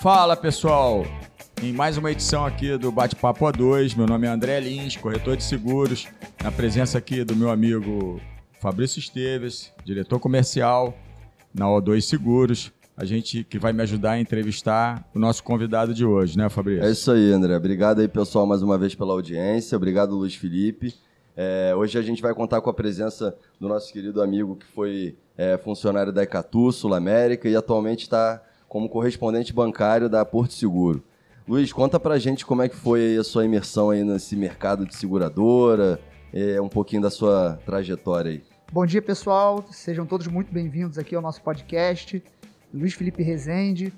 Fala pessoal, em mais uma edição aqui do Bate-Papo A2, meu nome é André Lins, corretor de seguros, na presença aqui do meu amigo Fabrício Esteves, diretor comercial na O2 Seguros, a gente que vai me ajudar a entrevistar o nosso convidado de hoje, né, Fabrício? É isso aí, André. Obrigado aí, pessoal, mais uma vez pela audiência. Obrigado, Luiz Felipe. É, hoje a gente vai contar com a presença do nosso querido amigo que foi é, funcionário da Ecatu, Sul América, e atualmente está como correspondente bancário da Porto Seguro. Luiz, conta pra gente como é que foi a sua imersão aí nesse mercado de seguradora, é, um pouquinho da sua trajetória aí. Bom dia, pessoal. Sejam todos muito bem-vindos aqui ao nosso podcast. Luiz Felipe Rezende.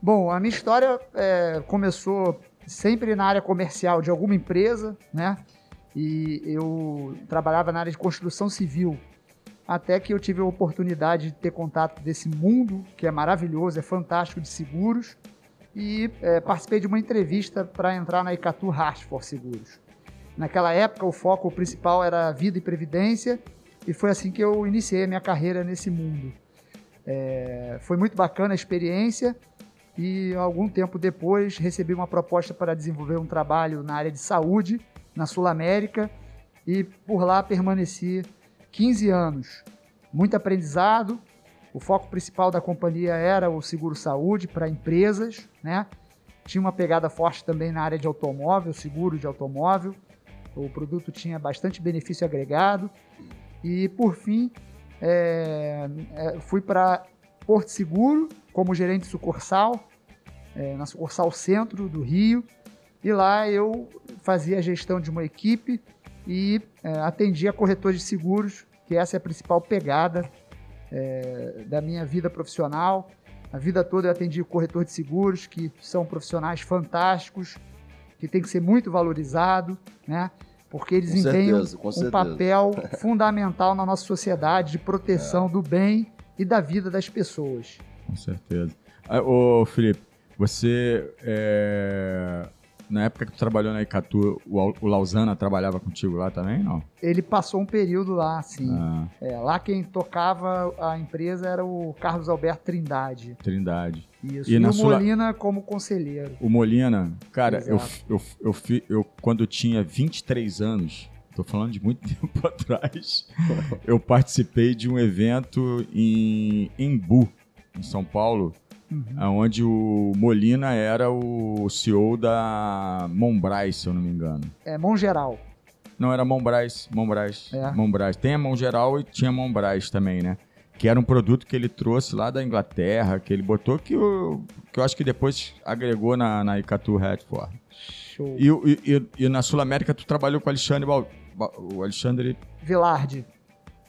Bom, a minha história é, começou sempre na área comercial de alguma empresa, né? E eu trabalhava na área de construção civil. Até que eu tive a oportunidade de ter contato desse mundo, que é maravilhoso, é fantástico, de seguros. E é, participei de uma entrevista para entrar na Icatu Rastford Seguros. Naquela época, o foco principal era vida e previdência. E foi assim que eu iniciei a minha carreira nesse mundo. É, foi muito bacana a experiência e algum tempo depois recebi uma proposta para desenvolver um trabalho na área de saúde na Sul América e por lá permaneci 15 anos. Muito aprendizado. O foco principal da companhia era o seguro saúde para empresas, né? Tinha uma pegada forte também na área de automóvel, seguro de automóvel. O produto tinha bastante benefício agregado. E por fim, é, é, fui para Porto Seguro como gerente sucursal, é, na sucursal centro do Rio, e lá eu fazia a gestão de uma equipe e é, atendia corretores de seguros, que essa é a principal pegada é, da minha vida profissional. A vida toda eu atendi corretor de seguros, que são profissionais fantásticos, que tem que ser muito valorizado, né? porque eles com empenham certeza, um papel fundamental na nossa sociedade de proteção é. do bem e da vida das pessoas. Com certeza. Ah, ô, Felipe, você é, na época que tu trabalhou na Icatu, o, o Lausana trabalhava contigo lá também, não? Ele passou um período lá, sim. Ah. É, lá quem tocava a empresa era o Carlos Alberto Trindade. Trindade. Isso. E, e o Sula... Molina como conselheiro. O Molina, cara, eu, eu, eu, eu, eu, quando tinha 23 anos, tô falando de muito tempo atrás, eu participei de um evento em Embu, em São Paulo, uhum. onde o Molina era o CEO da Monbras, se eu não me engano. É, Mongeral. Não, era Monbras, Monbras, é. Monbras. Tem a Mongeral e tinha Monbras também, né? Que era um produto que ele trouxe lá da Inglaterra, que ele botou, que eu, que eu acho que depois agregou na, na Icatu Redford. Show. E, e, e, e na Sul América tu trabalhou com o Alexandre, o Alexandre... Vilardi.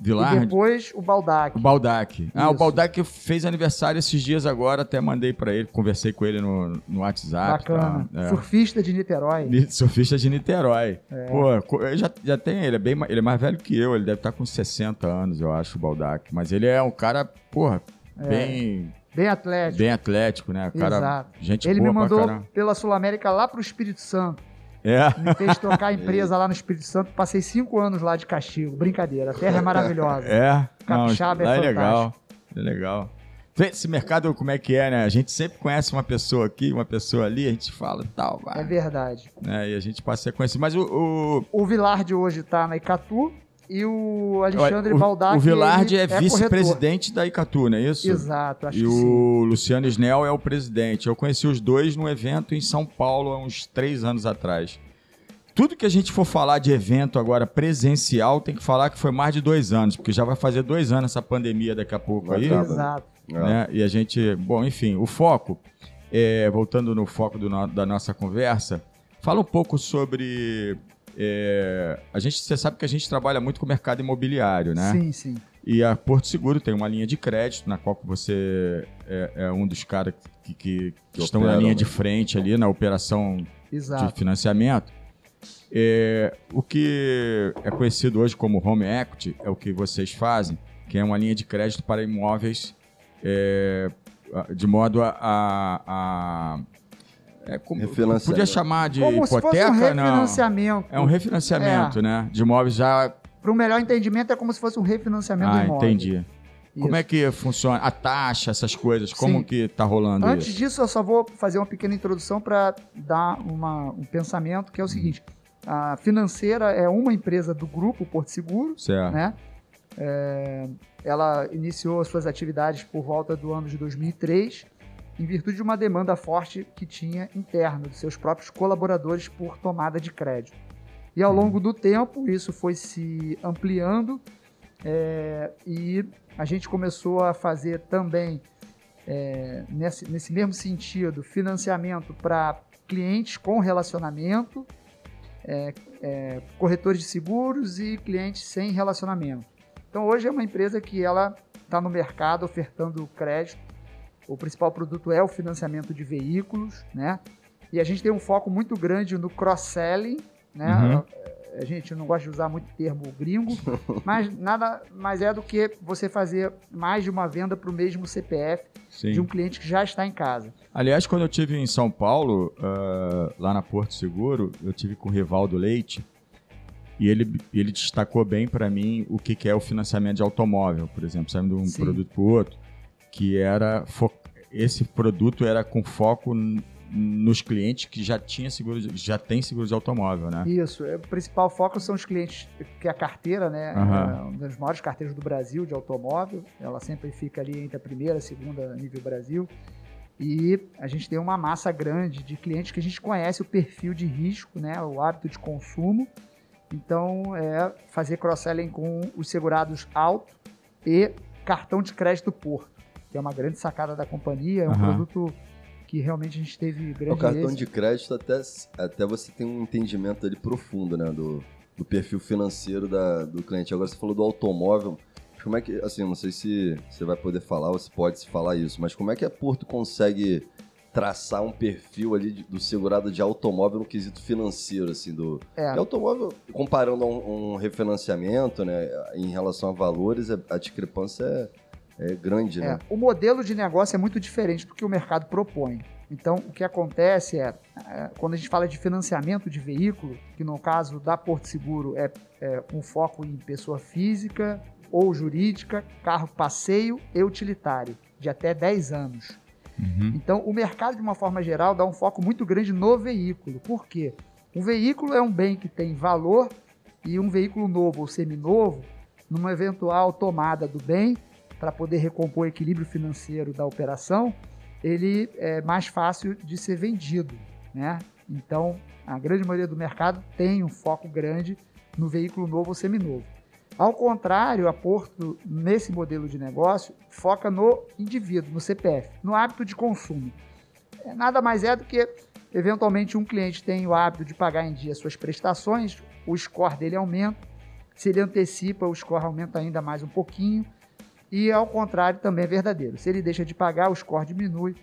E depois o Baldac. O Baldac. Ah, o Baldac fez aniversário esses dias agora, até mandei para ele, conversei com ele no, no WhatsApp. Bacana. Tá? É. Surfista de Niterói. Surfista de Niterói. É. Pô, já, já tem, ele é, bem, ele é mais velho que eu, ele deve estar com 60 anos, eu acho, o Baldac. Mas ele é um cara, porra, é. bem... Bem atlético. Bem atlético, né? Cara, Exato. Gente ele me mandou pela Sul América lá pro Espírito Santo. É. Me fez tocar a empresa lá no Espírito Santo. Passei cinco anos lá de castigo. Brincadeira. A terra é maravilhosa. É. Capixaba Não, é, é legal. É legal. Esse mercado, como é que é, né? A gente sempre conhece uma pessoa aqui, uma pessoa ali, a gente fala e tal. Vai. É verdade. É, e a gente passa a conhecer. Mas o. O, o Vilar de hoje tá na Icatu e o Alexandre o, Baldac. O Vilardi é, é vice-presidente da Icatu, não é isso? Exato, acho e que sim. E o Luciano Snell é o presidente. Eu conheci os dois num evento em São Paulo há uns três anos atrás. Tudo que a gente for falar de evento agora presencial tem que falar que foi mais de dois anos, porque já vai fazer dois anos essa pandemia daqui a pouco aí. Exato. Né? E a gente, bom, enfim, o foco, é, voltando no foco no, da nossa conversa, fala um pouco sobre. É, a gente, você sabe que a gente trabalha muito com o mercado imobiliário, né? Sim, sim. E a Porto Seguro tem uma linha de crédito na qual você é, é um dos caras que, que, que estão na linha de frente ali na operação Exato. de financiamento. É, o que é conhecido hoje como home equity é o que vocês fazem, que é uma linha de crédito para imóveis é, de modo a, a, a é, como, podia chamar de como hipoteca, um refinanciamento. Não. É um refinanciamento, é. né? De imóveis já. Para um melhor entendimento, é como se fosse um refinanciamento ah, do imóvel. entendi. Como Isso. é que funciona? A taxa, essas coisas, como Sim. que tá rolando Antes isso? disso, eu só vou fazer uma pequena introdução para dar uma- um pensamento que é o seguinte: a financeira é uma empresa do grupo Porto Seguro, Certo. né? É, ela iniciou suas atividades por volta do ano de 2003, em virtude de uma demanda forte que tinha interna dos seus próprios colaboradores por tomada de crédito. E ao longo do tempo, isso foi se ampliando é, e a gente começou a fazer também, é, nesse, nesse mesmo sentido, financiamento para clientes com relacionamento, é, corretores de seguros e clientes sem relacionamento. Então hoje é uma empresa que ela está no mercado ofertando crédito. O principal produto é o financiamento de veículos, né? E a gente tem um foco muito grande no cross-selling, né? Uhum. A gente não gosta de usar muito termo gringo, mas nada mais é do que você fazer mais de uma venda para o mesmo CPF Sim. de um cliente que já está em casa. Aliás, quando eu tive em São Paulo, ah, lá na Porto Seguro, eu tive com o Rivaldo Leite e ele, ele destacou bem para mim o que, que é o financiamento de automóvel, por exemplo, saindo de um Sim. produto para o outro, que era esse produto era com foco nos clientes que já tinha seguro, de- já tem seguro de automóvel, né? Isso, é, o principal foco são os clientes que a carteira, né, Aham. é uma das maiores carteiras do Brasil de automóvel, ela sempre fica ali entre a primeira e a segunda nível Brasil. E a gente tem uma massa grande de clientes que a gente conhece o perfil de risco, né, o hábito de consumo. Então, é fazer cross-selling com os segurados alto e cartão de crédito Porto, que é uma grande sacada da companhia, é um Aham. produto que realmente a gente teve grande O cartão êxito. de crédito até, até você tem um entendimento ali profundo, né? Do, do perfil financeiro da, do cliente. Agora você falou do automóvel. Como é que, assim, não sei se você vai poder falar ou se pode se falar isso, mas como é que a Porto consegue traçar um perfil ali de- do segurado de automóvel no quesito financeiro, assim, do... É. E automóvel, comparando a um, um refinanciamento, né, em relação a valores, a, a discrepância é, é grande, É, né? o modelo de negócio é muito diferente do que o mercado propõe. Então, o que acontece é, é, quando a gente fala de financiamento de veículo, que no caso da Porto Seguro é, é um foco em pessoa física ou jurídica, carro passeio e utilitário, de até 10 anos. Uhum. Então, o mercado, de uma forma geral, dá um foco muito grande no veículo. Por quê? O veículo é um bem que tem valor e um veículo novo ou seminovo, numa eventual tomada do bem, para poder recompor o equilíbrio financeiro da operação, ele é mais fácil de ser vendido. Né? Então, a grande maioria do mercado tem um foco grande no veículo novo ou seminovo. Ao contrário, a Porto, nesse modelo de negócio, foca no indivíduo, no CPF, no hábito de consumo. É, Nada mais é do que, eventualmente, um cliente tem o hábito de pagar em dia suas prestações, o score dele aumenta. Se ele antecipa, o score aumenta ainda mais um pouquinho. E, ao contrário, também é verdadeiro. Se ele deixa de pagar, o score diminui.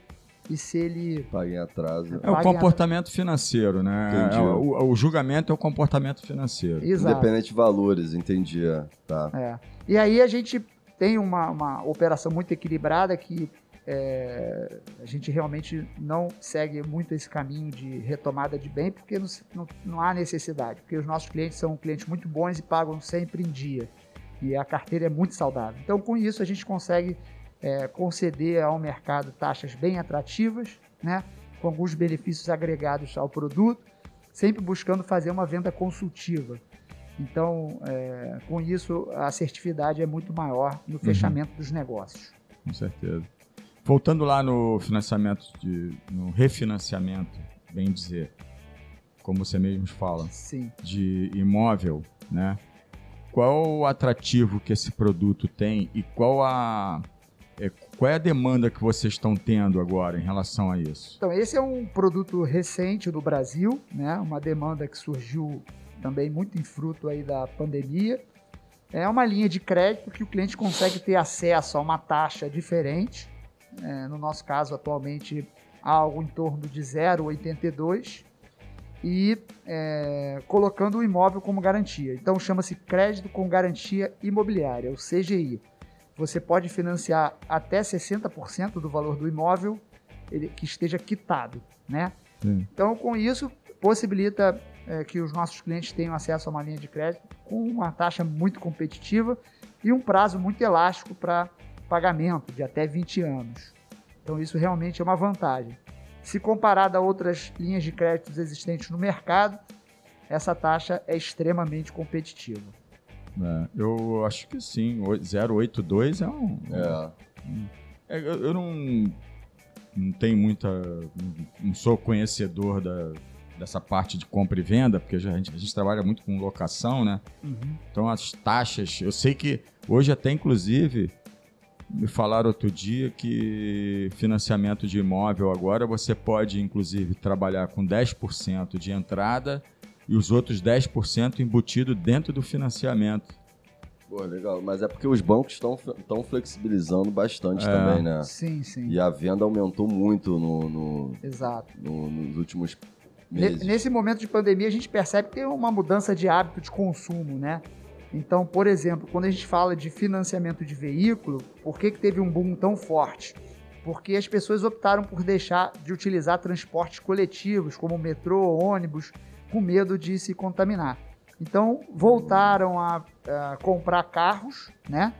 E se ele Paga em atraso. É o comportamento financeiro, né? Entendi. É, o, o julgamento é o comportamento financeiro. Exato. Independente de valores, entendi. é, Tá. É. E aí a gente tem uma, uma operação muito equilibrada que é, a gente realmente não segue muito esse caminho de retomada de bem, porque não, não, não há necessidade, porque os nossos clientes são clientes muito bons e pagam sempre em dia. E a carteira é muito saudável. Então, com isso, a gente consegue é, conceder ao mercado taxas bem atrativas, né, com alguns benefícios agregados ao produto, sempre buscando fazer uma venda consultiva. Então, é, com isso, a assertividade é muito maior no fechamento dos negócios. Com certeza. Voltando lá no financiamento, de, no refinanciamento, bem dizer, como você mesmo fala, Sim. de imóvel, né? Qual o atrativo que esse produto tem e qual a é, qual é a demanda que vocês estão tendo agora em relação a isso? Então, esse é um produto recente do Brasil, né? uma demanda que surgiu também muito em fruto aí da pandemia. É uma linha de crédito que o cliente consegue ter acesso a uma taxa diferente. É, no nosso caso, atualmente, algo em torno de 0,82 e é, colocando o imóvel como garantia. Então, chama-se crédito com garantia imobiliária, o CGI. Você pode financiar até 60% do valor do imóvel que esteja quitado, né? Sim. Então, com isso, possibilita é, que os nossos clientes tenham acesso a uma linha de crédito com uma taxa muito competitiva e um prazo muito elástico para pagamento de até 20 anos. Então isso realmente é uma vantagem. Se comparado a outras linhas de créditos existentes no mercado, essa taxa é extremamente competitiva. É, eu acho que sim, 082 é um. É. é, eu, eu não, não tenho muita. Não sou conhecedor da, dessa parte de compra e venda, porque a, gente, a gente trabalha muito com locação, né? Então as taxas, eu sei que hoje até inclusive me falaram outro dia que financiamento de imóvel agora você pode inclusive trabalhar com 10% de entrada e os outros 10% embutido dentro do financiamento. Pô, legal. Mas é porque os bancos estão flexibilizando bastante É. também, né? Sim, sim. E a venda aumentou muito no, no- Exato. no- nos últimos meses. Nesse momento de pandemia, a gente percebe que tem uma mudança de hábito de consumo, né? Então, por exemplo, quando a gente fala de financiamento de veículo, por que, que teve um boom tão forte? Porque as pessoas optaram por deixar de utilizar transportes coletivos, como metrô, ônibus, com medo de se contaminar. Então, voltaram a, a comprar carros, né?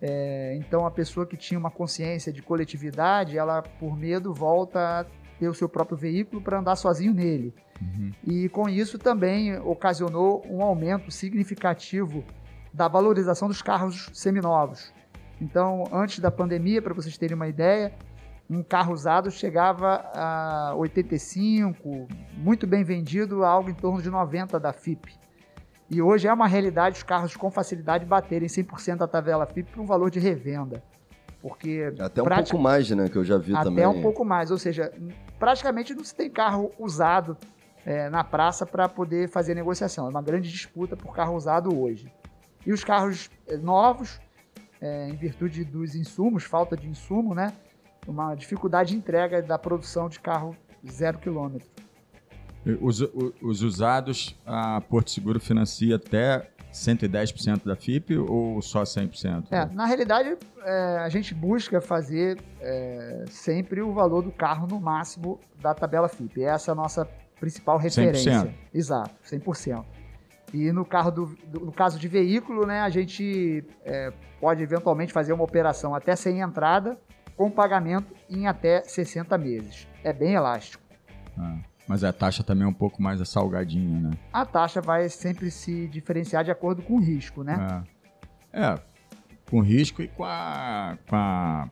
É, então, a pessoa que tinha uma consciência de coletividade, ela, por medo, volta ter o seu próprio veículo para andar sozinho nele. E com isso também ocasionou um aumento significativo da valorização dos carros seminovos. Então, antes da pandemia, para vocês terem uma ideia, um carro usado chegava a 85, muito bem vendido, algo em torno de 90 da FIP. E hoje é uma realidade os carros com facilidade baterem 100% da tabela FIP por um valor de revenda. Porque Até um pouco mais, né? Que eu já vi até também. um pouco mais, ou seja, praticamente não se tem carro usado é, na praça para poder fazer negociação. É uma grande disputa por carro usado hoje. E os carros é, novos, é, em virtude dos insumos, falta de insumo, né? Uma dificuldade de entrega da produção de carro zero quilômetro. Os, os usados, a Porto Seguro financia até 110% da FIP ou só 100%? É, na realidade, é, a gente busca fazer é, sempre o valor do carro no máximo da tabela FIP. Essa é a nossa principal referência. 100%. Exato, 100%. E no, carro do, do- no caso de veículo, né, a gente é, pode eventualmente fazer uma operação até sem entrada, com pagamento em até 60 meses. É bem elástico. Ah, mas a taxa também é um pouco mais salgadinha, né? A taxa vai sempre se diferenciar de acordo com o risco, né? É. É, com risco e com a, com a,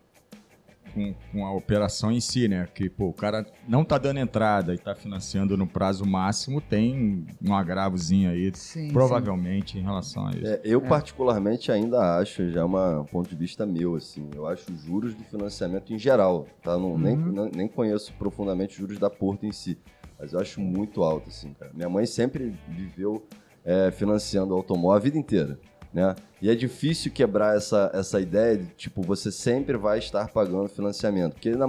com, com a operação em si, né? Que, pô, o cara não tá dando entrada e tá financiando no prazo máximo, tem um agravozinho aí, Sim, provavelmente, em relação a isso. É, eu, particularmente, ainda acho, já é uma- um ponto de vista meu, assim, eu acho os juros do financiamento em geral, tá? Não, nem, Uhum. não- nem conheço profundamente os juros da Porto em si, mas eu acho muito alto, assim, cara. Minha mãe sempre viveu é, financiando automóvel a vida inteira, né? E é difícil quebrar essa, essa ideia de, tipo, você sempre vai estar pagando financiamento, porque, na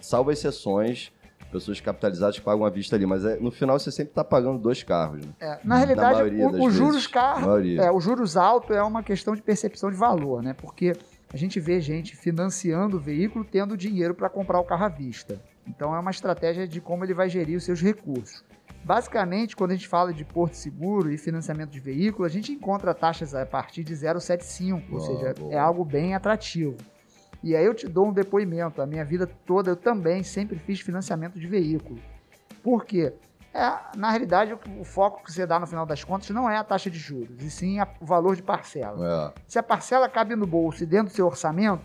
salvo exceções, pessoas capitalizadas que pagam à vista ali, mas é, no final você sempre está pagando dois carros, né? É, na realidade, maioria o- juros carro, é, os juros altos é uma questão de percepção de valor, né? Porque a gente vê gente financiando o veículo tendo dinheiro para comprar o carro à vista. Então é uma estratégia de como ele vai gerir os seus recursos. Basicamente, quando a gente fala de porto seguro e financiamento de veículo, a gente encontra taxas a partir de 0,75, ou Boa, seja, boa. é algo bem atrativo. E aí eu te dou um depoimento. A minha vida toda eu também sempre fiz financiamento de veículo. Por quê? É, na realidade, o, o foco que você dá no final das contas não é a taxa de juros, e sim a- o valor de parcela. É. Se a parcela cabe no bolso e dentro do seu orçamento,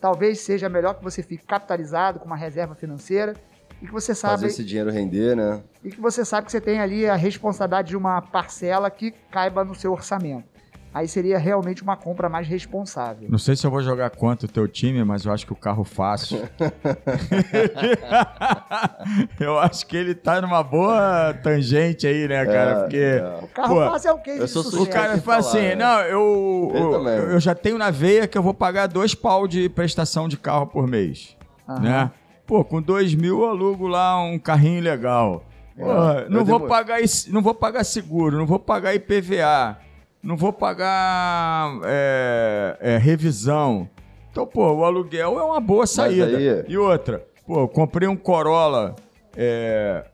talvez seja melhor que você fique capitalizado com uma reserva financeira e que você sabe Fazer esse dinheiro render, né? e que você sabe que você tem ali a responsabilidade de uma parcela que caiba no seu orçamento. Aí seria realmente uma compra mais responsável. Não sei se eu vou jogar contra o teu time, mas eu acho que o carro fácil. eu acho que ele tá numa boa tangente aí, né, cara? Porque. é. O carro Pô, fácil é o eu sou sucesso. O cara Quero fala falar, assim, né? não, eu, Eu eu, já tenho na veia que eu vou pagar dois pau de prestação de carro por mês, Aham. né? Pô, com dois mil eu alugo lá um carrinho legal. Porra, eu não, vou pagar, não vou pagar seguro, não vou pagar IPVA, não vou pagar é, é, revisão. Então, pô, o aluguel é uma boa saída. aí- E outra, pô, eu comprei um Corolla... É,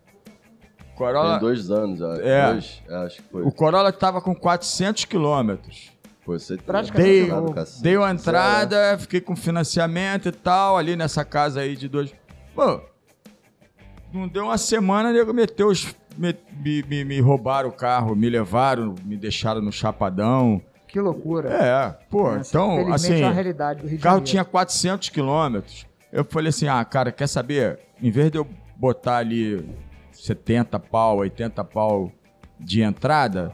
Corolla... Tem dois anos. É. Dois, acho que foi. O Corolla tava com 400 quilômetros. Você Praticamente Dei, cacete. dei uma entrada, fiquei com financiamento e tal, ali nessa casa aí de dois. Pô, não deu uma semana, nego meteu os. Me, me, me- roubaram o carro, me levaram, me deixaram no Chapadão. Que loucura. É, pô, então, infelizmente, assim. é uma realidade do Rio de carro Janeiro. tinha 400 quilômetros. Eu falei assim, ah, cara, quer saber? Em vez de eu botar ali 70 pau, 80 pau de entrada,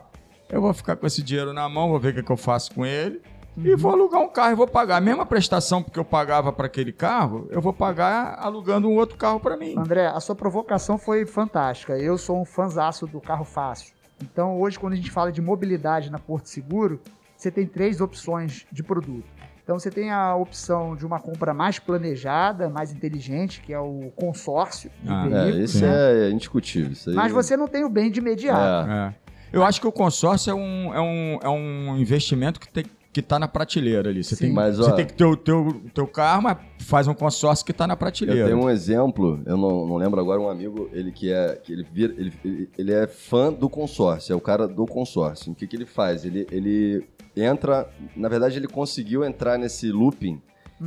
eu vou ficar com esse dinheiro na mão, vou ver o que, que eu faço com ele e vou alugar um carro e vou pagar. A mesma prestação que eu pagava para aquele carro, eu vou pagar alugando um outro carro para mim. André, a sua provocação foi fantástica. Eu sou um fanzaço do carro fácil. Então, hoje, quando a gente fala de mobilidade na Porto Seguro, você tem três opções de produto. Então, você tem a opção de uma compra mais planejada, mais inteligente, que é o consórcio de Ah, é, É, isso né? é indiscutível. Isso aí... Mas você não tem o bem de imediato. É. É. Eu acho que o consórcio é um, é um, é um investimento que tem que tá na prateleira ali. Você, Sim. tem, Mas, você ó, tem que ter o teu, teu carro, mas faz um consórcio que tá na Eu prateleira. tenho um exemplo, eu não, não lembro agora, um amigo, ele que é. Que ele, vira, ele, ele, ele é fã do consórcio, é o cara do consórcio. O que, que ele faz? Ele, ele entra. Na verdade, ele conseguiu entrar nesse looping,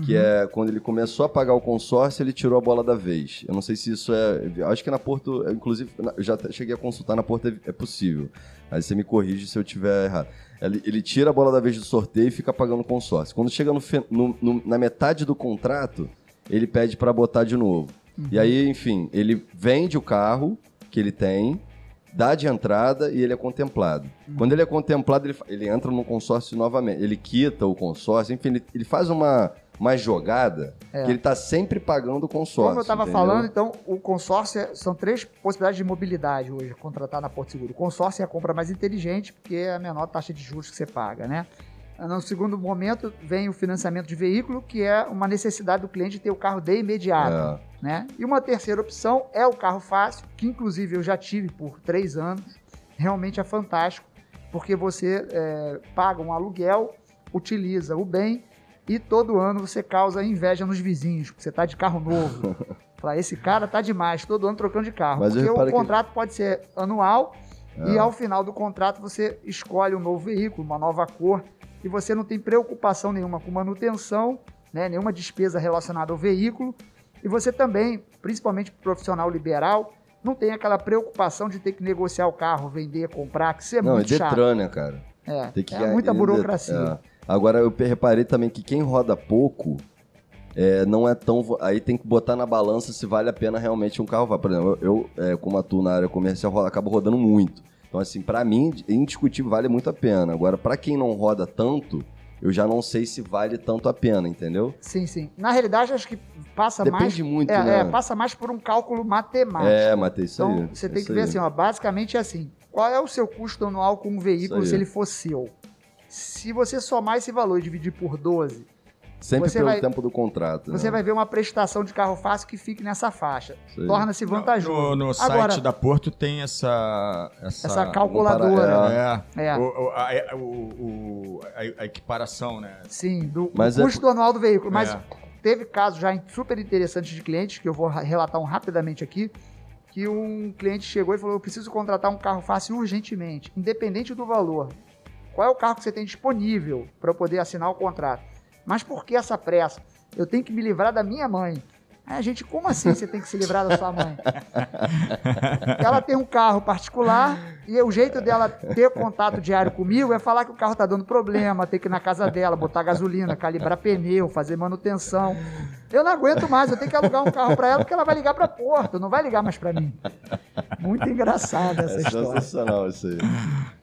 que é quando ele começou a pagar o consórcio, ele tirou a bola da vez. Eu não sei se isso é. eu Acho que na Porto, inclusive, eu já cheguei a consultar na Porto, é, é possível. Aí você me corrige se eu tiver errado. Ele, ele tira a bola da vez do sorteio e fica pagando o consórcio. Quando chega no no- no- na metade do contrato, ele pede para botar de novo. E aí, enfim, ele vende o carro que ele tem, dá de entrada e ele é contemplado. Quando ele é contemplado, ele, ele entra no consórcio novamente. Ele quita o consórcio, enfim, ele, ele faz uma, uma jogada É. que ele tá sempre pagando o consórcio. Como eu estava falando, então, o consórcio é- são três possibilidades de mobilidade hoje, contratar na Porto Seguro. O consórcio é a compra mais inteligente, porque é a menor taxa de juros que você paga, né? No segundo momento, vem o financiamento de veículo, que é uma necessidade do cliente ter o carro de imediato. É. né? E uma terceira opção é o carro fácil, que inclusive eu já tive por três anos. Realmente é fantástico, porque você é, paga um aluguel, utiliza o bem e todo ano você causa inveja nos vizinhos, porque você está de carro novo. Fala, esse cara tá demais, todo ano trocando de carro. Mas porque o reparo que- contrato pode ser anual e É. ao final do contrato você escolhe um novo veículo, uma nova cor, e você não tem preocupação nenhuma com manutenção, né, nenhuma despesa relacionada ao veículo, e você também, principalmente pro profissional liberal, não tem aquela preocupação de ter que negociar o carro, vender, comprar, que isso é Não, é muito chato. Detran, né, cara? É, Tem que é muita burocracia. é. Agora, eu reparei também que quem roda pouco é, não é tão. Aí tem que botar na balança se vale a pena realmente um carro. Por exemplo, eu, eu, é, como atuo na área comercial, acabo rodando muito. Então, assim, pra mim, indiscutível, vale muito a pena. Agora, pra quem não roda tanto, eu já não sei se vale tanto a pena, entendeu? Sim, sim. Na realidade, acho que passa Depende mais. muito, é, né? é, passa mais por um cálculo matemático. É, Matei, isso Então, aí. você tem isso que ver aí. assim, ó, basicamente é assim, qual é o seu custo anual com um veículo se ele for seu? Se você somar esse valor e dividir por 12, Sempre você pelo vai- tempo do contrato. você né? vai ver uma prestação de carro fácil que fique nessa faixa. Torna-se vantajoso. No, no site Agora, da Porto tem essa. Essa, essa calculadora. É. É. O, o- a, o- o- a- a equiparação, né? Sim, do Mas é custo anual do veículo. Mas É. teve casos já super interessantes de clientes, que eu vou relatar um rapidamente aqui, que um cliente chegou e falou, eu preciso contratar um carro fácil urgentemente, independente do valor. Qual é o carro que você tem disponível para eu poder assinar o contrato? Mas por que essa pressa? Eu tenho que me livrar da minha mãe. Aí a gente, como assim você tem que se livrar da sua mãe? ela tem um carro particular e o jeito dela ter contato diário comigo é falar que o carro tá dando problema, ter que ir na casa dela, botar gasolina, calibrar pneu, fazer manutenção. Eu não aguento mais, eu tenho que alugar um carro para ela porque ela vai ligar para Porto, não vai ligar mais para mim. Muito engraçada essa É história. sensacional isso aí.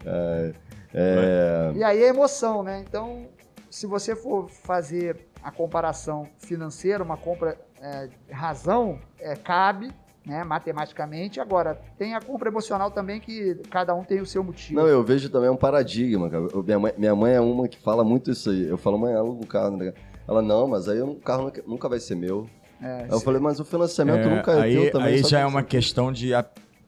É, é, E aí é emoção, né? Então, se você for fazer a comparação financeira, uma compra é, razão, é, cabe, né, matematicamente. Agora, tem a compra emocional também, que cada um tem o seu motivo. Não, eu vejo também um paradigma, cara. Eu- minha, mãe, minha mãe é uma que fala muito isso aí. Eu falo, mãe, aluga um carro. né? Ela, não, mas aí o carro nunca, vai ser meu. É, eu falei, mas o financiamento É, nunca é aí teu também. aí já é uma questão de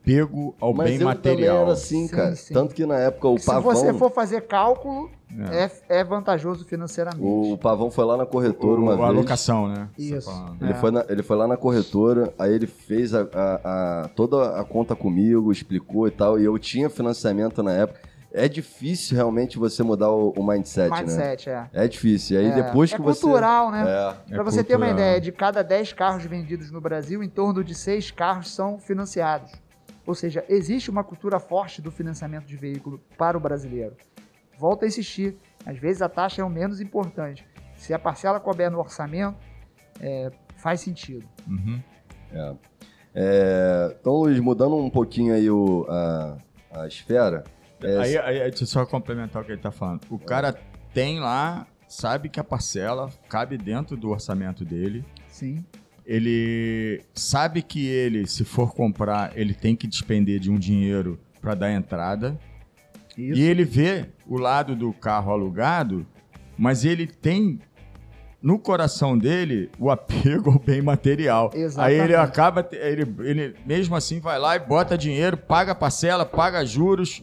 apego ao Mas bem eu material. também era assim, Sim, cara. sim. Tanto que na época o se Pavão... você for fazer cálculo, É. é, é vantajoso financeiramente. O Pavão foi lá na corretora O- uma a vez. alocação, né? Isso. Você tá. Ele, É. foi na- ele foi lá na corretora, aí ele fez a, a- a- toda a conta comigo, explicou e tal, e eu tinha financiamento na época. é difícil realmente você mudar o, o mindset, né? Mindset, é. É difícil. E aí É. depois é que você. cultural, né? É. É Para você ter uma cultural. ideia, de cada 10 carros vendidos no Brasil, em torno de 6 carros são financiados. Ou seja, existe uma cultura forte do financiamento de veículo para o brasileiro. Volto a insistir, às vezes a taxa é o menos importante. Se a parcela couber no orçamento, é, faz sentido. Uhum. É, Então, Luiz, mudando um pouquinho aí o, a, a esfera. é, Aí, aí, deixa eu só complementar o que ele tá falando. O cara tem lá, sabe que a parcela cabe dentro do orçamento dele. Sim, Ele sabe que ele, se for comprar, ele tem que despender de um dinheiro para dar entrada. isso. E ele vê o lado do carro alugado, mas ele tem no coração dele o apego ao bem material. Exatamente. Aí ele acaba, ele, ele mesmo assim vai lá e bota dinheiro, paga parcela, paga juros.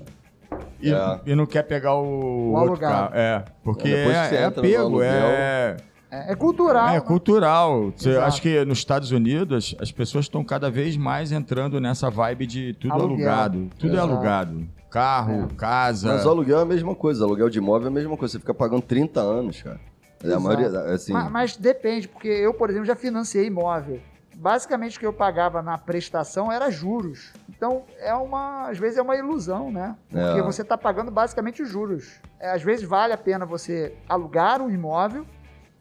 E, É. e não quer pegar o, O outro alugado. carro. É, porque é, é apego, aluguel, é, É, é cultural. é né? cultural. Você- acho que nos Estados Unidos as pessoas estão cada vez mais entrando nessa vibe de tudo Aluguel. alugado. Tudo é alugado. Carro, casa. Mas o aluguel é a mesma coisa. Aluguel de imóvel é a mesma coisa. Você fica pagando 30 anos, cara. É a maioria, assim. Ma- Mas, depende, porque eu, por exemplo, já financiei imóvel. Basicamente o que eu pagava na prestação era juros. Então, é uma, às vezes é uma ilusão, né? Porque É. você está pagando basicamente os juros. É, às vezes vale a pena você alugar um imóvel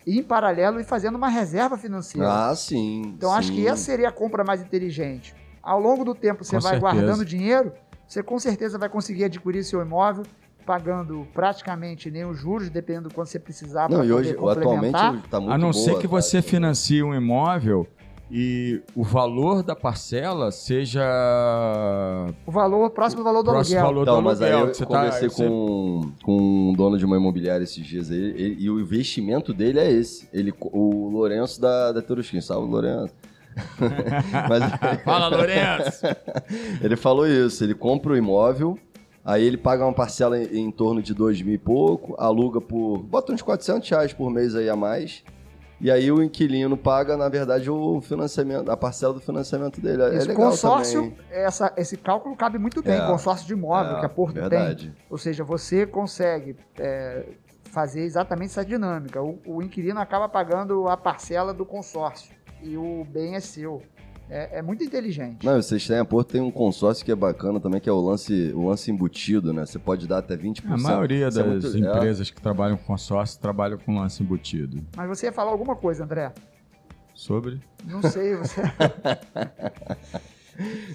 e, em paralelo, ir fazendo uma reserva financeira. Ah, sim. então, acho sim. que essa seria a compra mais inteligente. Ao longo do tempo, você Com vai certeza. guardando dinheiro, você com certeza vai conseguir adquirir seu imóvel pagando praticamente nem os juros, dependendo do quanto você precisar Não, para e poder hoje, atualmente, complementar. tá muito A não boa, ser que cara. você financie um imóvel e o valor da parcela seja O valor, próximo valor do próximo aluguel. valor Então, do mas aí aluguel. eu que você tá- conversei você- com, com um dono de uma imobiliária esses dias aí, ele- e o investimento dele é esse. Ele, o Lourenço da, da Terusquim, salve Lourenço. Mas Fala, Lourenço! ele falou isso, ele compra o imóvel, aí ele paga uma parcela em, em torno de dois mil e pouco, aluga por, bota uns 400 reais por mês aí a mais, e aí o inquilino paga, na verdade, o financiamento, a parcela do financiamento dele. É, é Esse legal consórcio, também. essa- esse cálculo cabe muito bem, É. consórcio de imóvel É, que a Porto tem. verdade. Ou seja, você consegue é, fazer exatamente essa dinâmica. O, o inquilino acaba pagando a parcela do consórcio e o bem é seu. É, é muito inteligente. Não, vocês têm a Porto tem um consórcio que é bacana também, que é o lance, o lance embutido, né? Você pode dar até 20%. A maioria é das muito- é. empresas que trabalham com consórcio trabalham com lance embutido. Mas você ia falar alguma coisa, André? Sobre? Não sei, você.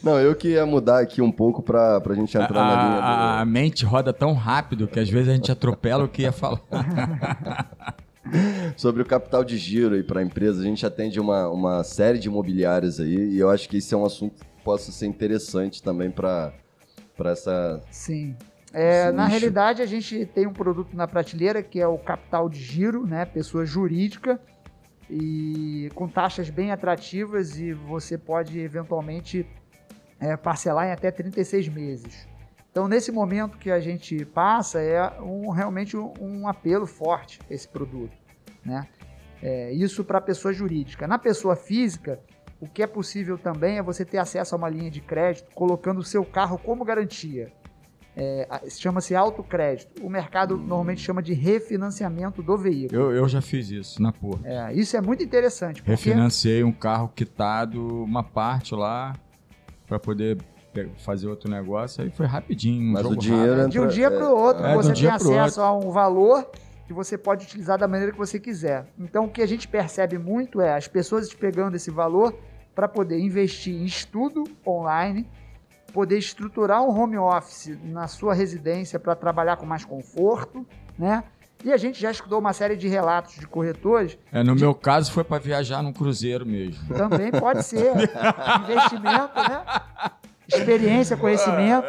Não, eu que ia mudar aqui um pouco pra, pra gente A, entrar na linha do... a- a mente roda tão rápido que às vezes a gente atropela o que ia falar. Sobre o capital de giro aí para a empresa, a gente atende uma, uma série de imobiliárias aí e eu acho que esse é um assunto que possa ser interessante também para essa. Sim. É, na realidade, a gente tem um produto na prateleira que é o capital de giro, né? Pessoa jurídica e com taxas bem atrativas e você pode eventualmente é, parcelar em até 36 meses. Então, nesse momento que a gente passa, é um, realmente um, um apelo forte esse produto, né? É, isso para a pessoa jurídica. Na pessoa física, o que é possível também é você ter acesso a uma linha de crédito colocando o seu carro como garantia. É, Chama-se autocrédito. O mercado normalmente chama de refinanciamento do veículo. Eu, eu já fiz isso na porra. É, isso é muito interessante. Porque, Refinanciei um carro quitado, uma parte lá, para poder fazer outro negócio. Aí foi rapidinho. Um Mas o dinheiro rápido. de um entra- dia é, para o outro, é, de um você tem acesso a um valor que você pode utilizar da maneira que você quiser. Então, o que a gente percebe muito é as pessoas pegando esse valor para poder investir em estudo online, poder estruturar um home office na sua residência para trabalhar com mais conforto, né? E a gente já estudou uma série de relatos de corretores, É, no meu caso foi para viajar num cruzeiro mesmo. também pode ser investimento, né? Experiência, conhecimento.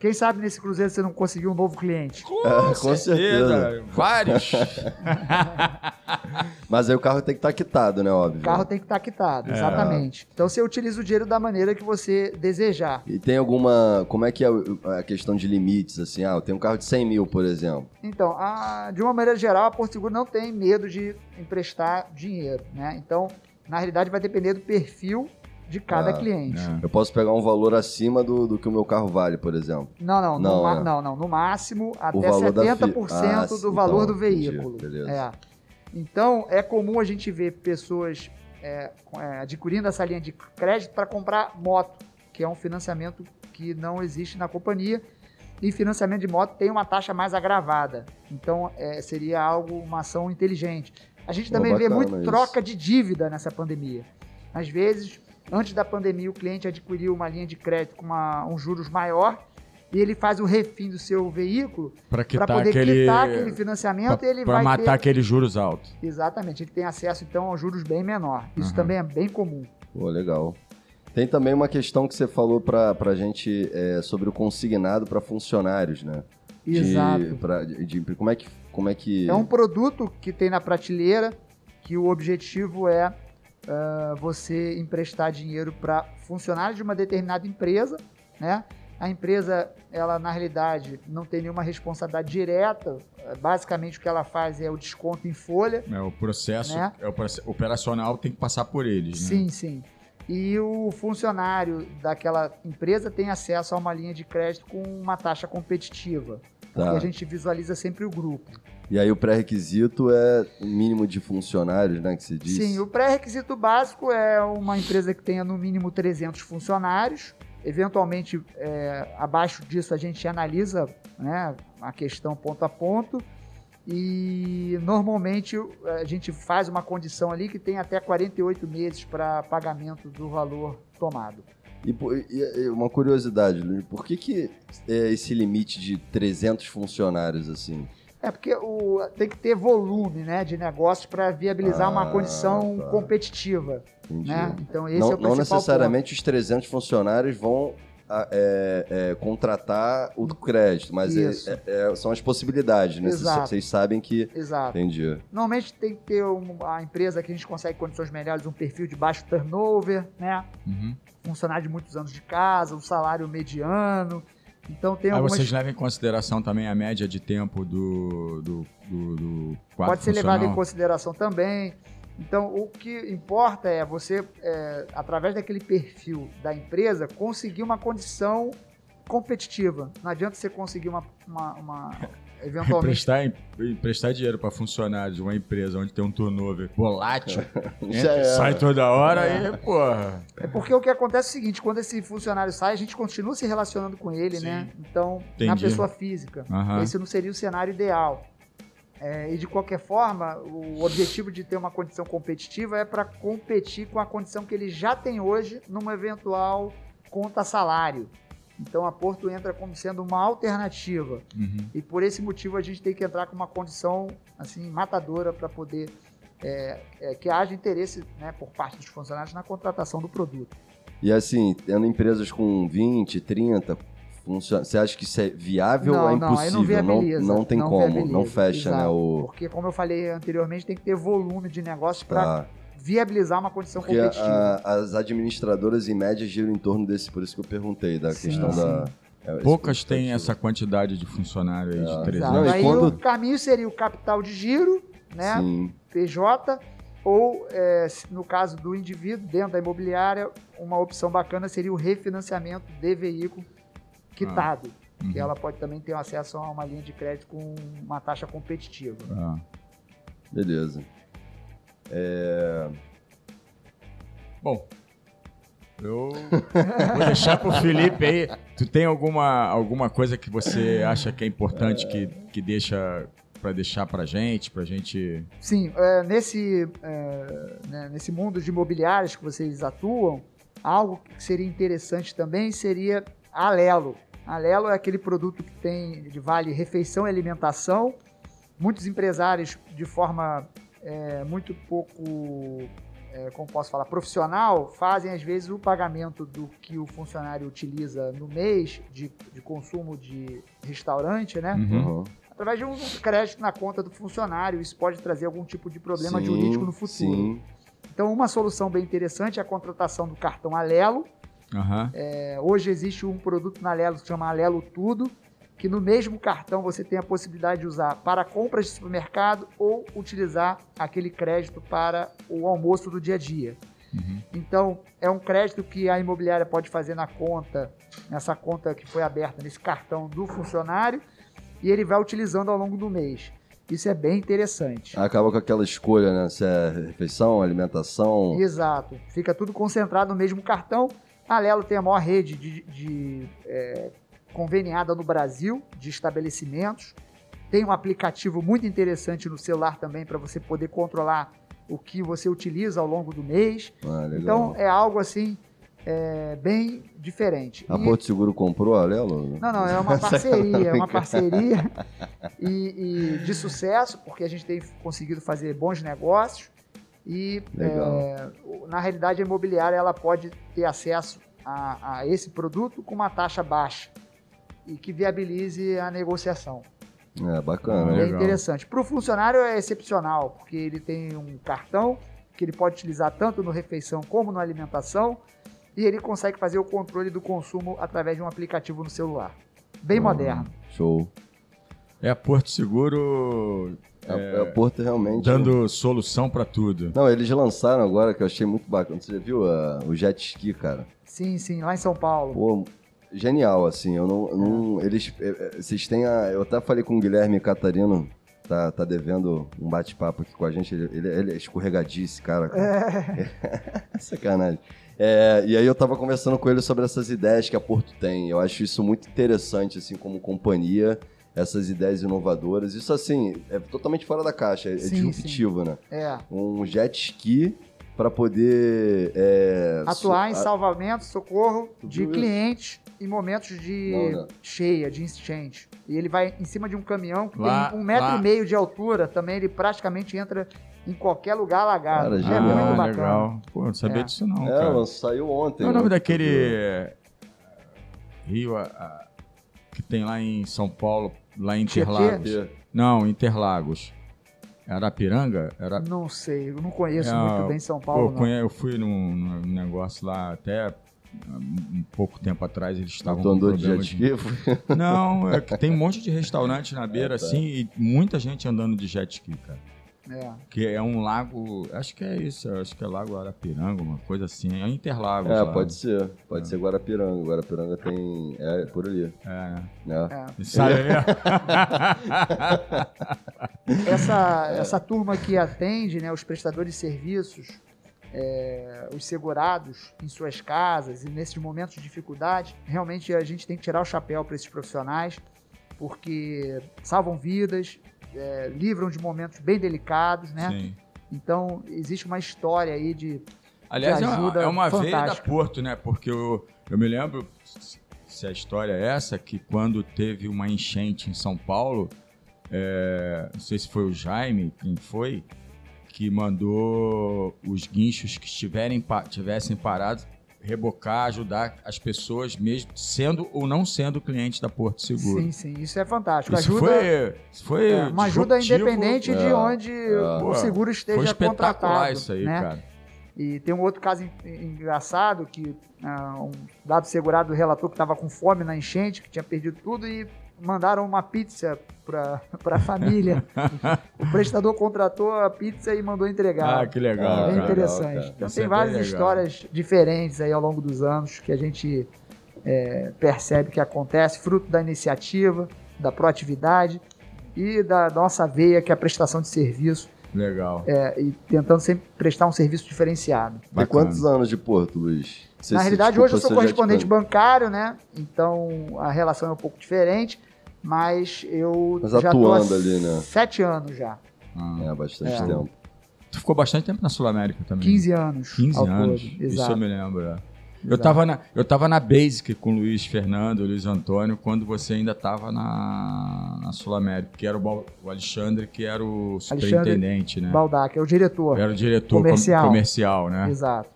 Quem sabe nesse cruzeiro você não conseguiu um novo cliente? É, com certeza. Vários. Mas aí o carro tem que estar quitado, né? Óbvio. O carro tem que estar quitado, É. exatamente. Então você utiliza o dinheiro da maneira que você desejar. E tem alguma. Como é que é a questão de limites? Assim, ah, eu tenho um carro de 100 mil, por exemplo. Então, a- de uma maneira geral, a Porto Seguro não tem medo de emprestar dinheiro, né? Então, na realidade, vai depender do perfil de cada Ah, cliente. É. Eu posso pegar um valor acima do, do que o meu carro vale, por exemplo. Não, não, Não, no, né? não, não, no máximo até valor da fi- 70% Ah, do valor então, do veículo. beleza. É. Então, é comum a gente ver pessoas é, é, adquirindo essa linha de crédito para comprar moto, que é um financiamento que não existe na companhia. E financiamento de moto tem uma taxa mais agravada. Então, é, seria algo, uma ação inteligente. A gente Pô, também vê muito isso. troca de dívida nessa pandemia. Às vezes, antes da pandemia, o cliente adquiriu uma linha de crédito com uma- um juros maior e ele faz o refim do seu veículo Para para poder aquele. quitar aquele financiamento e ele Para vai matar ter... aqueles juros altos. Exatamente, ele tem acesso então a juros bem menor. Isso Uhum. também é bem comum. Pô, legal. Tem também uma questão que você falou pra, pra gente é, sobre o consignado para funcionários, né? De- Exato. pra- de- de- como é que. Como é que. É um produto que tem na prateleira que o objetivo é ah, você emprestar dinheiro para funcionários de uma determinada empresa, né? A empresa, ela na realidade não tem nenhuma responsabilidade direta. Basicamente o que ela faz é o desconto em folha. É, o processo, Né? é o operacional tem que passar por eles, né? Sim, sim. E o funcionário daquela empresa tem acesso a uma linha de crédito com uma taxa competitiva. Tá. a gente visualiza sempre o grupo. E aí o pré-requisito é o mínimo de funcionários, né? Que se diz. Sim, o pré-requisito básico é uma empresa que tenha no mínimo 300 funcionários. Eventualmente, é, abaixo disso, a gente analisa né, a questão ponto a ponto. E normalmente a gente faz uma condição ali que tem até 48 meses para pagamento do valor tomado. E, e- uma curiosidade, Luiz, por que, que é esse limite de 300 funcionários assim? É porque o- tem que ter volume né, de negócio para viabilizar uma Ah, condição tá. competitiva. Entendi. Né? Então, esse não, é o não principal necessariamente os 300 funcionários vão a- é, é, contratar o crédito, mas é- é- é- são as possibilidades, né? Vocês- Exato. Vocês sabem que. Exato. Entendi. Normalmente tem que ter um- a empresa que a gente consegue condições melhores, um perfil de baixo turnover, né? Uhum. Funcionário de muitos anos de casa, um salário mediano. Então tem Aí algumas. vocês levam em consideração também a média de tempo do, do, do, do quadro Pode ser levado em consideração também. Então, o que importa é você, é, através daquele perfil da empresa, conseguir uma condição competitiva. Não adianta você conseguir uma, uma, uma- eventualmente Emprestar, emprestar dinheiro para funcionário de uma empresa onde tem um turnover volátil, entra, era. sai toda hora É. e, porra. É porque o que acontece é o seguinte, quando esse funcionário sai, a gente continua se relacionando com ele, Sim. né? Então, na Entendi. pessoa física. Aham. Esse não seria o cenário ideal. É, e de qualquer forma, o objetivo de ter uma condição competitiva é para competir com a condição que ele já tem hoje numa eventual conta salário. Então a Porto entra como sendo uma alternativa. Uhum. E por esse motivo a gente tem que entrar com uma condição assim matadora para poder é, é, que haja interesse né, por parte dos funcionários na contratação do produto. E assim, tendo empresas com 20, 30 funcionários, você acha que isso é viável Não, ou é não, aí impossível? não viabiliza, não, tem não como, não fecha, né? exato. O... Porque, como eu falei anteriormente, tem que ter volume de negócio para Tá. viabilizar uma condição Porque competitiva. a- as administradoras, em média, giram em torno desse, por isso que eu perguntei, da Sim, questão sim. da. é, Poucas têm essa quantidade de funcionário aí de Ah. 300. Exato. Não, e Aí quando- o caminho seria o capital de giro, né? Sim. PJ, ou, é, no caso do indivíduo, dentro da imobiliária, uma opção bacana seria o refinanciamento de veículo quitado. Uhum. Que ela pode também ter acesso a uma linha de crédito com uma taxa competitiva. Ah. Beleza. Bom, eu vou deixar pro Felipe aí. Tu tem alguma, alguma coisa que você acha que é importante que, que deixa para deixar pra gente, pra gente... Sim, é, nesse, é, né, nesse mundo de imobiliários que vocês atuam, algo que seria interessante também seria a Alelo. A Alelo é aquele produto que tem de vale refeição e alimentação. Muitos empresários, de forma é, muito pouco, é, como posso falar, profissional, fazem às vezes o pagamento do que o funcionário utiliza no mês de, de consumo de restaurante, né? Uhum. através de um crédito na conta do funcionário. Isso pode trazer algum tipo de problema Sim, jurídico no futuro. Sim. Então, uma solução bem interessante é a contratação do cartão Alelo. Aham. É, hoje existe um produto na Alelo que se chama Alelo Tudo, que no mesmo cartão você tem a possibilidade de usar para compras de supermercado ou utilizar aquele crédito para o almoço do dia a dia. Uhum. Então, é um crédito que a imobiliária pode fazer na conta, nessa conta que foi aberta nesse cartão do funcionário, e ele vai utilizando ao longo do mês. Isso é bem interessante. Acaba com aquela escolha, né? Se é refeição, alimentação. Exato. Fica tudo concentrado no mesmo cartão. A Lelo tem a maior rede de, de é, conveniada no Brasil de estabelecimentos. Tem um aplicativo muito interessante no celular também para você poder controlar o que você utiliza ao longo do mês. Ah. Então é algo assim é, bem diferente. a E- Porto Seguro comprou a Lelo? não, não, é uma parceria, é uma parceria e, e de sucesso, porque a gente tem conseguido fazer bons negócios e, é, na realidade, a imobiliária ela pode ter acesso a, a esse produto com uma taxa baixa e que viabilize a negociação. É, bacana. É legal. interessante. Para o funcionário é excepcional, porque ele tem um cartão que ele pode utilizar tanto no refeição como na alimentação e ele consegue fazer o controle do consumo através de um aplicativo no celular. Bem Hum. moderno. Show. É a Porto Seguro É, é, Porto realmente. dando solução para tudo. Não, eles lançaram agora que eu achei muito bacana. Você já viu ah, o jet ski, cara? Sim, sim, lá em São Paulo. Pô, genial, assim. Eu não. não- eles. eh, eh, Vocês têm a. Eu até falei com o Guilherme Catarino. Tá, tá devendo um bate-papo aqui com a gente. Ele, ele, ele é escorregadio, esse cara. cara. Sacanagem. É, e aí eu tava conversando com ele sobre essas ideias que a Porto tem. Eu acho isso muito interessante, assim, como companhia, essas ideias inovadoras. Isso, assim, é totalmente fora da caixa, é, Sim, disruptivo, né? É. Um jet ski para poder é, Atuar em salvamento, socorro de clientes em momentos de Não, não. cheia, de enchente. E ele vai em cima de um caminhão que Lá- tem um metro lá- e meio de altura. Também ele praticamente entra em qualquer lugar alagado. Cara, é muito bacana. legal. Pô, não sabia É. disso não, É, cara. ela saiu ontem. Qual é o nome né? daquele rio a- a- que tem lá em São Paulo, lá em? Interlagos? Tietê. Não, Interlagos. Arapiranga? Era... Não sei, eu não conheço É, muito bem São Paulo. não. conhe- eu fui num, num negócio lá até um pouco tempo atrás, eles estavam Tu com andou de jet de... ski? Não, é que tem um monte de restaurante na beira, É, tá. assim, e muita gente andando de jet ski, cara. É. Que é um lago, acho que é isso, acho que é Lago Arapiranga, uma coisa assim, é Interlagos É, lá. pode ser. Pode ser Guarapiranga. Guarapiranga tem. É, por ali. É, né? É. Sabe mesmo? Essa, essa turma que atende, né, os prestadores de serviços, é, os segurados em suas casas e nesses momentos de dificuldade, realmente a gente tem que tirar o chapéu para esses profissionais, porque salvam vidas, é, livram de momentos bem delicados, né? Sim. Então existe uma história aí de Aliás, é uma, ajuda é uma veia da. Porto, né? Porque eu, eu me lembro, se a história é essa, que quando teve uma enchente em São Paulo, é, não sei se foi o Jaime, quem foi, que mandou os guinchos que estiverem, tivessem parados rebocar, ajudar as pessoas, mesmo sendo ou não sendo cliente da Porto Seguro. sim, sim, isso é fantástico. Isso ajuda foi, isso foi é, uma ajuda independente de É, onde é. o seguro Foi esteja espetacular contratado. isso aí, né? cara. E tem um outro caso en- engraçado que ah, um dado segurado relatou que estava com fome na enchente, que tinha perdido tudo e mandaram uma pizza para a família. o prestador contratou a pizza e mandou entregar. Ah, que legal. Ah, Bem cara. interessante. cara. Então Isso tem é várias legal. histórias diferentes aí ao longo dos anos que a gente é, percebe que acontece, fruto da iniciativa, da proatividade e da nossa veia que é a prestação de serviço Legal. é, e tentando sempre prestar um serviço diferenciado. Bacana. quantos anos de Porto, Luiz? Você Na realidade, desculpa hoje eu sou te correspondente bancário, né? Então a relação é um pouco diferente, mas eu Mas já atuando tô há ali, né? sete anos já. Ah. É, bastante É. tempo. Tu ficou bastante tempo na Sul América também. 15 anos. 15 ao anos. todo. Isso Exato. eu me lembro. É. Eu Exato. tava, na, eu tava na Basic com o Luiz Fernando, o Luiz Antônio, quando você ainda tava na, na Sul América, que era o, o Alexandre, que era o superintendente, né? Baldac, é o diretor. Era o diretor com- Comercial. comercial, né? Exato.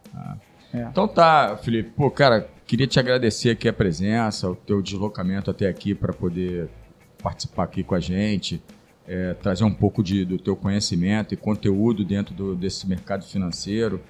Então tá, Felipe. Pô, cara, queria te agradecer aqui a presença, o teu deslocamento até aqui para poder participar aqui com a gente, é, trazer um pouco de, do teu conhecimento e conteúdo dentro do- desse mercado financeiro,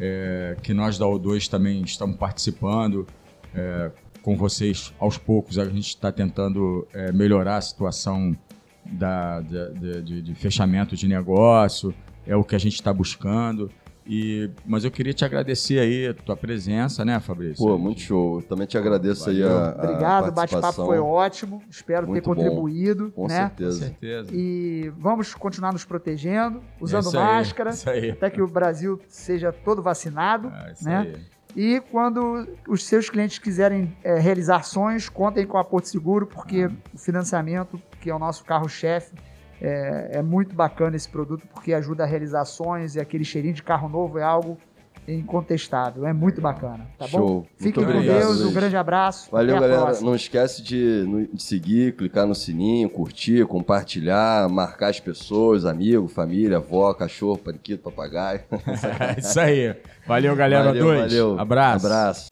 é, que nós da O2 também estamos participando é, com vocês aos poucos. A gente está tentando é, melhorar a situação da, da- de, de- de fechamento de negócio, é o que a gente está buscando. E, mas eu queria te agradecer aí a tua presença, né, Fabrício? Pô, muito show. Também te agradeço aí a, a Obrigado, o bate-papo participação. foi ótimo. Espero Muito ter contribuído, Com né? Com certeza. certeza. E vamos continuar nos protegendo, usando isso aí, máscara, Isso aí. até que o Brasil seja todo vacinado. É isso né? aí. E quando os seus clientes quiserem é, realizar sonhos, contem com a Porto Seguro, porque o financiamento, que é o nosso carro-chefe, é, é muito bacana esse produto, porque ajuda a realizar sonhos e aquele cheirinho de carro novo é algo incontestável. É muito bacana, tá bom? Show. Fiquem Muito com obrigado, Deus, um grande abraço. Valeu, galera. próxima. Não esquece de, de seguir, clicar no sininho, curtir, compartilhar, marcar as pessoas, amigos, família, avó, cachorro, periquito, papagaio. É isso aí. Valeu, galera. Valeu, dois. valeu. Abraço. Abraço.